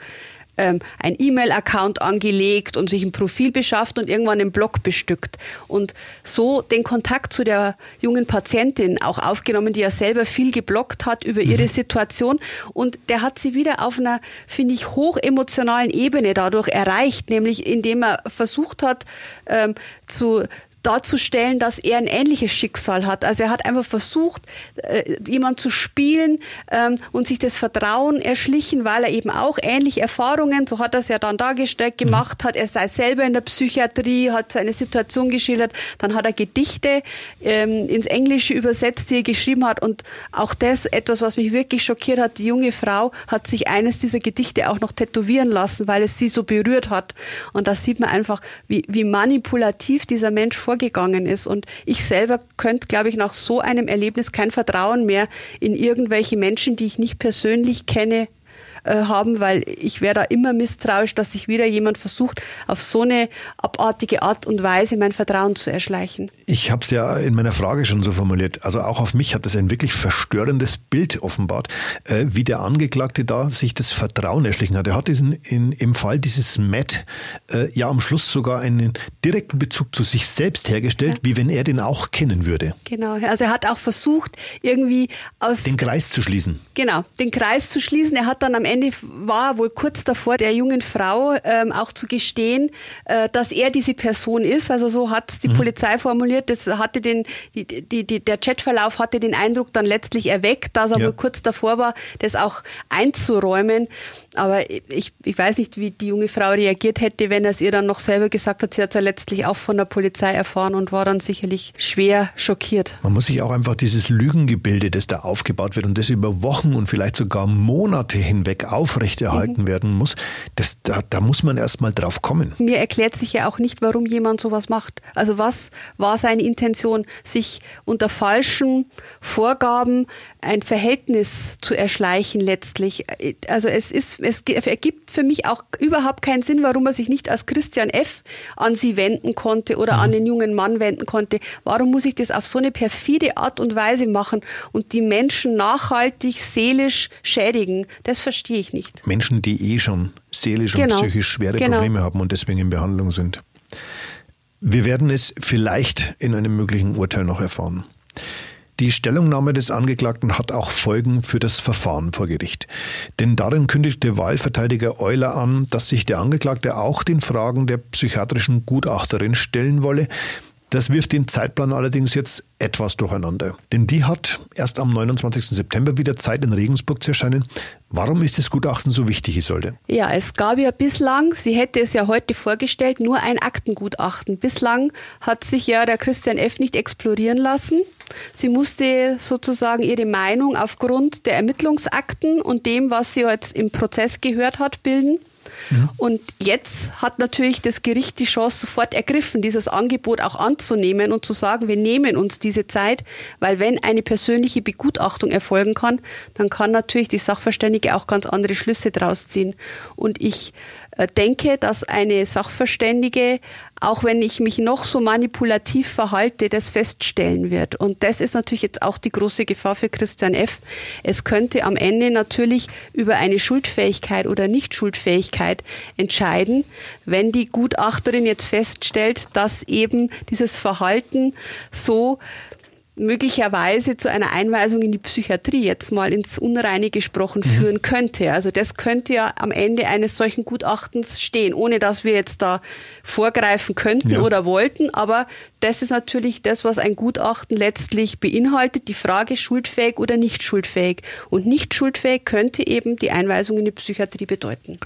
ähm, ein E-Mail-Account angelegt und sich ein Profil beschafft und irgendwann einen Blog bestückt. Und so den Kontakt zu der jungen Patientin auch aufgenommen, die ja selber viel geblockt hat über ihre mhm. Situation. Und der hat sie wieder auf einer, finde ich, hochemotionalen Ebene dadurch erreicht, nämlich indem er versucht hat, ähm, zu darzustellen, dass er ein ähnliches Schicksal hat. Also er hat einfach versucht, äh, jemand zu spielen ähm, und sich das Vertrauen erschlichen, weil er eben auch ähnliche Erfahrungen, so hat er es ja dann dargestellt, mhm. gemacht hat. Er sei selber in der Psychiatrie, hat seine Situation geschildert. Dann hat er Gedichte ähm, ins Englische übersetzt, die er geschrieben hat. Und auch das, etwas, was mich wirklich schockiert hat, die junge Frau hat sich eines dieser Gedichte auch noch tätowieren lassen, weil es sie so berührt hat. Und da sieht man einfach, wie, wie manipulativ dieser Mensch vor vorgegangen ist. Und ich selber könnte, glaube ich, nach so einem Erlebnis kein Vertrauen mehr in irgendwelche Menschen, die ich nicht persönlich kenne, äh, haben, weil ich wäre da immer misstrauisch, dass sich wieder jemand versucht, auf so eine abartige Art und Weise mein Vertrauen zu erschleichen. Ich habe es ja in meiner Frage schon so formuliert. Also auch auf mich hat es ein wirklich verstörendes Bild offenbart, äh, wie der Angeklagte da sich das Vertrauen erschlichen hat. Er hat diesen in, im Fall dieses Matt äh, ja am Schluss sogar einen direkten Bezug zu sich selbst hergestellt, ja. wie wenn er den auch kennen würde. Genau, also er hat auch versucht, irgendwie aus den Kreis zu schließen. Genau, den Kreis zu schließen. Er hat dann am Ende Ende war wohl kurz davor, der jungen Frau ähm, auch zu gestehen, äh, dass er diese Person ist. Also so hat die mhm. Polizei formuliert. Das hatte den, die, die, die, der Chatverlauf hatte den Eindruck dann letztlich erweckt, dass er ja. wohl kurz davor war, das auch einzuräumen. Aber ich, ich weiß nicht, wie die junge Frau reagiert hätte, wenn er es ihr dann noch selber gesagt hat. Sie hat es ja letztlich auch von der Polizei erfahren und war dann sicherlich schwer schockiert. Man muss sich auch einfach dieses Lügengebilde, das da aufgebaut wird und das über Wochen und vielleicht sogar Monate hinweg Aufrechterhalten mhm. werden muss, das, da, da muss man erst mal drauf kommen. Mir erklärt sich ja auch nicht, warum jemand sowas macht. Also was war seine Intention, sich unter falschen Vorgaben ein Verhältnis zu erschleichen letztlich. Also es ist, es ergibt für mich auch überhaupt keinen Sinn, warum er sich nicht als Christian F. an sie wenden konnte oder mhm. an den jungen Mann wenden konnte. Warum muss ich das auf so eine perfide Art und Weise machen und die Menschen nachhaltig seelisch schädigen? Das verstehe ich nicht. Menschen, die eh schon seelisch genau. und psychisch schwere genau. Probleme haben und deswegen in Behandlung sind. Wir werden es vielleicht in einem möglichen Urteil noch erfahren. Die Stellungnahme des Angeklagten hat auch Folgen für das Verfahren vor Gericht. Denn darin kündigte Wahlverteidiger Euler an, dass sich der Angeklagte auch den Fragen der psychiatrischen Gutachterin stellen wolle, das wirft den Zeitplan allerdings jetzt etwas durcheinander. Denn die hat erst am 29. September wieder Zeit, in Regensburg zu erscheinen. Warum ist das Gutachten so wichtig, Isolde? Ja, es gab ja bislang, sie hätte es ja heute vorgestellt, nur ein Aktengutachten. Bislang hat sich ja der Christian F. nicht explorieren lassen. Sie musste sozusagen ihre Meinung aufgrund der Ermittlungsakten und dem, was sie jetzt im Prozess gehört hat, bilden. Mhm. Und jetzt hat natürlich das Gericht die Chance sofort ergriffen, dieses Angebot auch anzunehmen und zu sagen, wir nehmen uns diese Zeit, weil wenn eine persönliche Begutachtung erfolgen kann, dann kann natürlich die Sachverständige auch ganz andere Schlüsse draus ziehen. Und ich denke, dass eine Sachverständige, auch wenn ich mich noch so manipulativ verhalte, das feststellen wird. Und das ist natürlich jetzt auch die große Gefahr für Christian F. Es könnte am Ende natürlich über eine Schuldfähigkeit oder Nichtschuldfähigkeit entscheiden, wenn die Gutachterin jetzt feststellt, dass eben dieses Verhalten so möglicherweise zu einer Einweisung in die Psychiatrie jetzt mal ins Unreine gesprochen mhm. führen könnte. Also das könnte ja am Ende eines solchen Gutachtens stehen, ohne dass wir jetzt da vorgreifen könnten ja. oder wollten. Aber das ist natürlich das, was ein Gutachten letztlich beinhaltet, die Frage schuldfähig oder nicht schuldfähig. Und nicht schuldfähig könnte eben die Einweisung in die Psychiatrie bedeuten.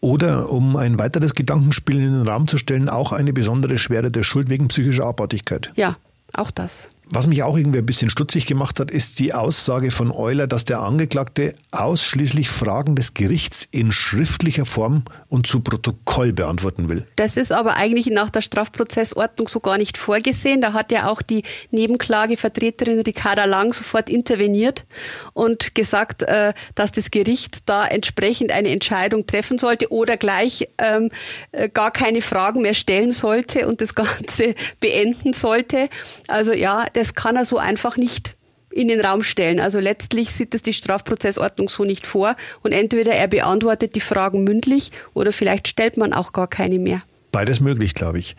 Oder, um ein weiteres Gedankenspiel in den Raum zu stellen, auch eine besondere Schwere der Schuld wegen psychischer Abartigkeit. Ja, auch das. Was mich auch irgendwie ein bisschen stutzig gemacht hat, ist die Aussage von Euler, dass der Angeklagte ausschließlich Fragen des Gerichts in schriftlicher Form und zu Protokoll beantworten will. Das ist aber eigentlich nach der Strafprozessordnung so gar nicht vorgesehen. Da hat ja auch die Nebenklagevertreterin Ricarda Lang sofort interveniert und gesagt, äh, dass das Gericht da entsprechend eine Entscheidung treffen sollte oder gleich ähm, äh, gar keine Fragen mehr stellen sollte und das Ganze beenden sollte. Also ja, das kann er so einfach nicht in den Raum stellen. Also letztlich sieht es die Strafprozessordnung so nicht vor und entweder er beantwortet die Fragen mündlich oder vielleicht stellt man auch gar keine mehr. Beides möglich, glaube ich.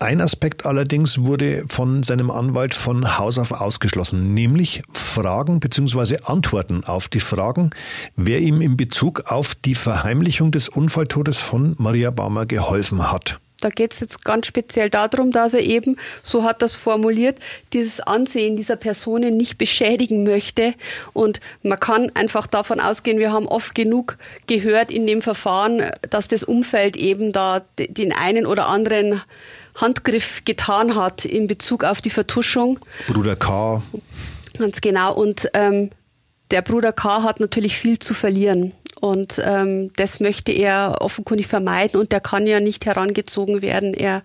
Ein Aspekt allerdings wurde von seinem Anwalt von Haus auf ausgeschlossen, nämlich Fragen bzw. Antworten auf die Fragen, wer ihm in Bezug auf die Verheimlichung des Unfalltodes von Maria Baumer geholfen hat. Da geht es jetzt ganz speziell darum, dass er eben, so hat das formuliert, dieses Ansehen dieser Personen nicht beschädigen möchte. Und man kann einfach davon ausgehen, wir haben oft genug gehört in dem Verfahren, dass das Umfeld eben da den einen oder anderen Handgriff getan hat in Bezug auf die Vertuschung. Bruder K. Ganz genau. Und ähm, der Bruder K hat natürlich viel zu verlieren. Und ähm, das möchte er offenkundig vermeiden und der kann ja nicht herangezogen werden. Er,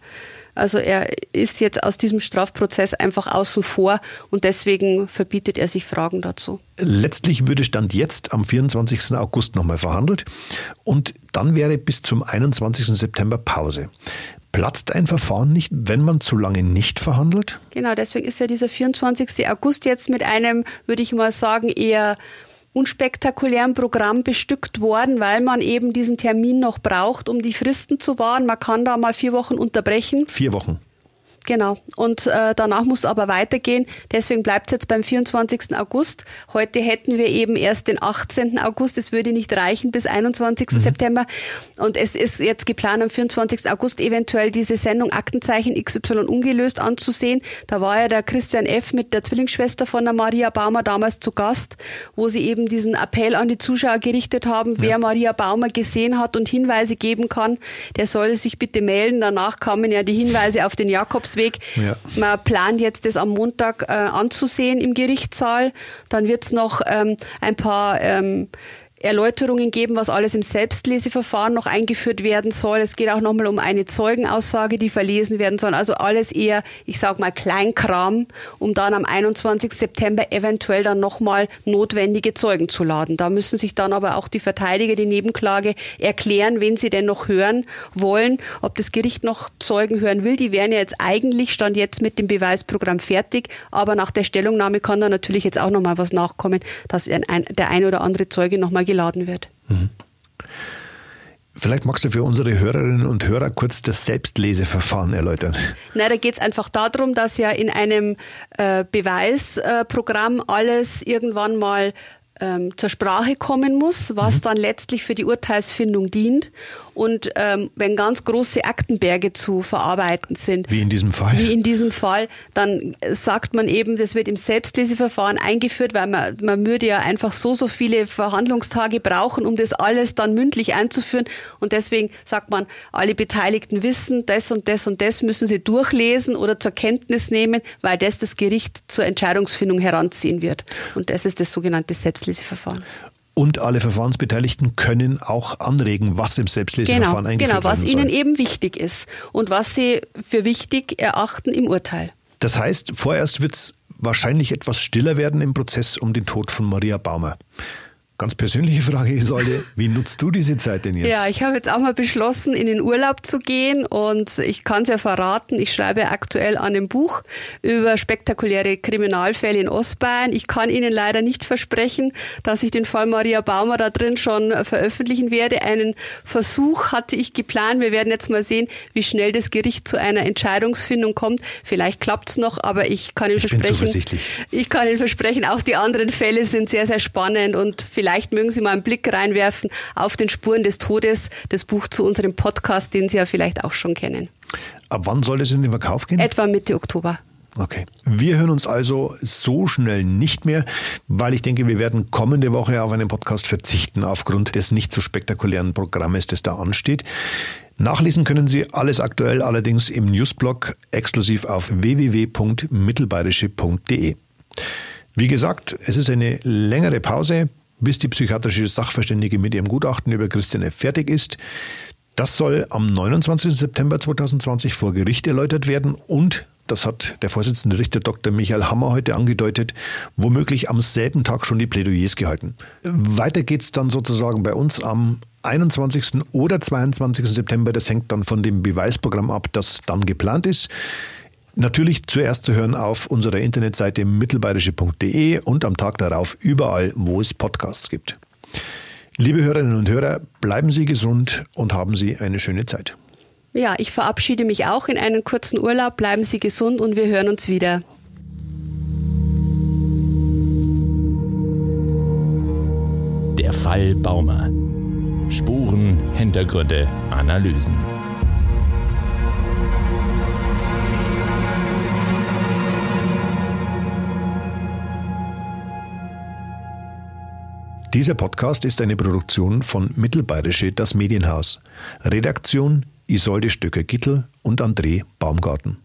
also er ist jetzt aus diesem Strafprozess einfach außen vor und deswegen verbietet er sich Fragen dazu. Letztlich würde Stand jetzt am 24. August nochmal verhandelt und dann wäre bis zum 21. September Pause. Platzt ein Verfahren nicht, wenn man zu lange nicht verhandelt? Genau, deswegen ist ja dieser 24. August jetzt mit einem, würde ich mal sagen, eher unspektakulären Programm bestückt worden, weil man eben diesen Termin noch braucht, um die Fristen zu wahren. Man kann da mal vier Wochen unterbrechen. Vier Wochen. Genau. Und äh, danach muss aber weitergehen. Deswegen bleibt es jetzt beim 24. August. Heute hätten wir eben erst den 18. August. Es würde nicht reichen bis 21. Mhm. September. Und es ist jetzt geplant, am 24. August eventuell diese Sendung Aktenzeichen XY ungelöst anzusehen. Da war ja der Christian F. mit der Zwillingsschwester von der Maria Baumer damals zu Gast, wo sie eben diesen Appell an die Zuschauer gerichtet haben, ja. wer Maria Baumer gesehen hat und Hinweise geben kann, der soll sich bitte melden. Danach kamen ja die Hinweise auf den Jakobs Rechtsweg. Ja. Man plant jetzt das am Montag äh, anzusehen im Gerichtssaal. Dann wird es noch ähm, ein paar ähm, Erläuterungen geben, was alles im Selbstleseverfahren noch eingeführt werden soll. Es geht auch nochmal um eine Zeugenaussage, die verlesen werden soll. Also alles eher, ich sag mal, Kleinkram, um dann am 21. September eventuell dann nochmal notwendige Zeugen zu laden. Da müssen sich dann aber auch die Verteidiger die Nebenklage erklären, wenn sie denn noch hören wollen, ob das Gericht noch Zeugen hören will. Die wären ja jetzt eigentlich, stand jetzt mit dem Beweisprogramm fertig, aber nach der Stellungnahme kann da natürlich jetzt auch nochmal was nachkommen, dass ein, der eine oder andere Zeuge nochmal geladen wird. Mhm. Vielleicht magst du für unsere Hörerinnen und Hörer kurz das Selbstleseverfahren erläutern. Na, da geht es einfach darum, dass ja in einem äh, Beweisprogramm alles irgendwann mal ähm, zur Sprache kommen muss, was mhm. dann letztlich für die Urteilsfindung dient. Und ähm, wenn ganz große Aktenberge zu verarbeiten sind, wie in diesem Fall, wie in diesem Fall, dann sagt man eben, das wird im Selbstleseverfahren eingeführt, weil man, man würde ja einfach so so viele Verhandlungstage brauchen, um das alles dann mündlich einzuführen. Und deswegen sagt man, alle Beteiligten wissen, das und das und das müssen sie durchlesen oder zur Kenntnis nehmen, weil das das Gericht zur Entscheidungsfindung heranziehen wird. Und das ist das sogenannte Selbstleseverfahren. Und alle Verfahrensbeteiligten können auch anregen, was im Selbstleseverfahren genau, eingeführt genau, was ihnen eben wichtig ist und was sie für wichtig erachten im Urteil. Das heißt, vorerst wird es wahrscheinlich etwas stiller werden im Prozess um den Tod von Maria Baumer. Ganz persönliche Frage, Isolde, wie nutzt du diese Zeit denn jetzt? Ja, ich habe jetzt auch mal beschlossen, in den Urlaub zu gehen und ich kann es ja verraten, ich schreibe aktuell an einem Buch über spektakuläre Kriminalfälle in Ostbayern. Ich kann Ihnen leider nicht versprechen, dass ich den Fall Maria Baumer da drin schon veröffentlichen werde. Einen Versuch hatte ich geplant. Wir werden jetzt mal sehen, wie schnell das Gericht zu einer Entscheidungsfindung kommt. Vielleicht klappt es noch, aber ich kann Ihnen ich versprechen, ich kann Ihnen versprechen, auch die anderen Fälle sind sehr, sehr spannend und vielleicht Vielleicht mögen Sie mal einen Blick reinwerfen auf den Spuren des Todes, das Buch zu unserem Podcast, den Sie ja vielleicht auch schon kennen. Ab wann soll es in den Verkauf gehen? Etwa Mitte Oktober. Okay. Wir hören uns also so schnell nicht mehr, weil ich denke, wir werden kommende Woche auf einen Podcast verzichten aufgrund des nicht so spektakulären Programmes, das da ansteht. Nachlesen können Sie alles aktuell allerdings im Newsblog exklusiv auf www.mittelbayerische.de. Wie gesagt, es ist eine längere Pause bis die psychiatrische Sachverständige mit ihrem Gutachten über Christian F. fertig ist. Das soll am 29. September 2020 vor Gericht erläutert werden und das hat der Vorsitzende Richter Dr. Michael Hammer heute angedeutet, womöglich am selben Tag schon die Plädoyers gehalten. Weiter geht's dann sozusagen bei uns am 21. oder 22. September. Das hängt dann von dem Beweisprogramm ab, das dann geplant ist. Natürlich zuerst zu hören auf unserer Internetseite mittelbayerische.de und am Tag darauf überall, wo es Podcasts gibt. Liebe Hörerinnen und Hörer, bleiben Sie gesund und haben Sie eine schöne Zeit. Ja, ich verabschiede mich auch in einen kurzen Urlaub. Bleiben Sie gesund und wir hören uns wieder. Der Fall Baumer. Spuren, Hintergründe, Analysen. Dieser Podcast ist eine Produktion von Mittelbayerische Das Medienhaus. Redaktion Isolde Stöcker-Gittel und André Baumgarten.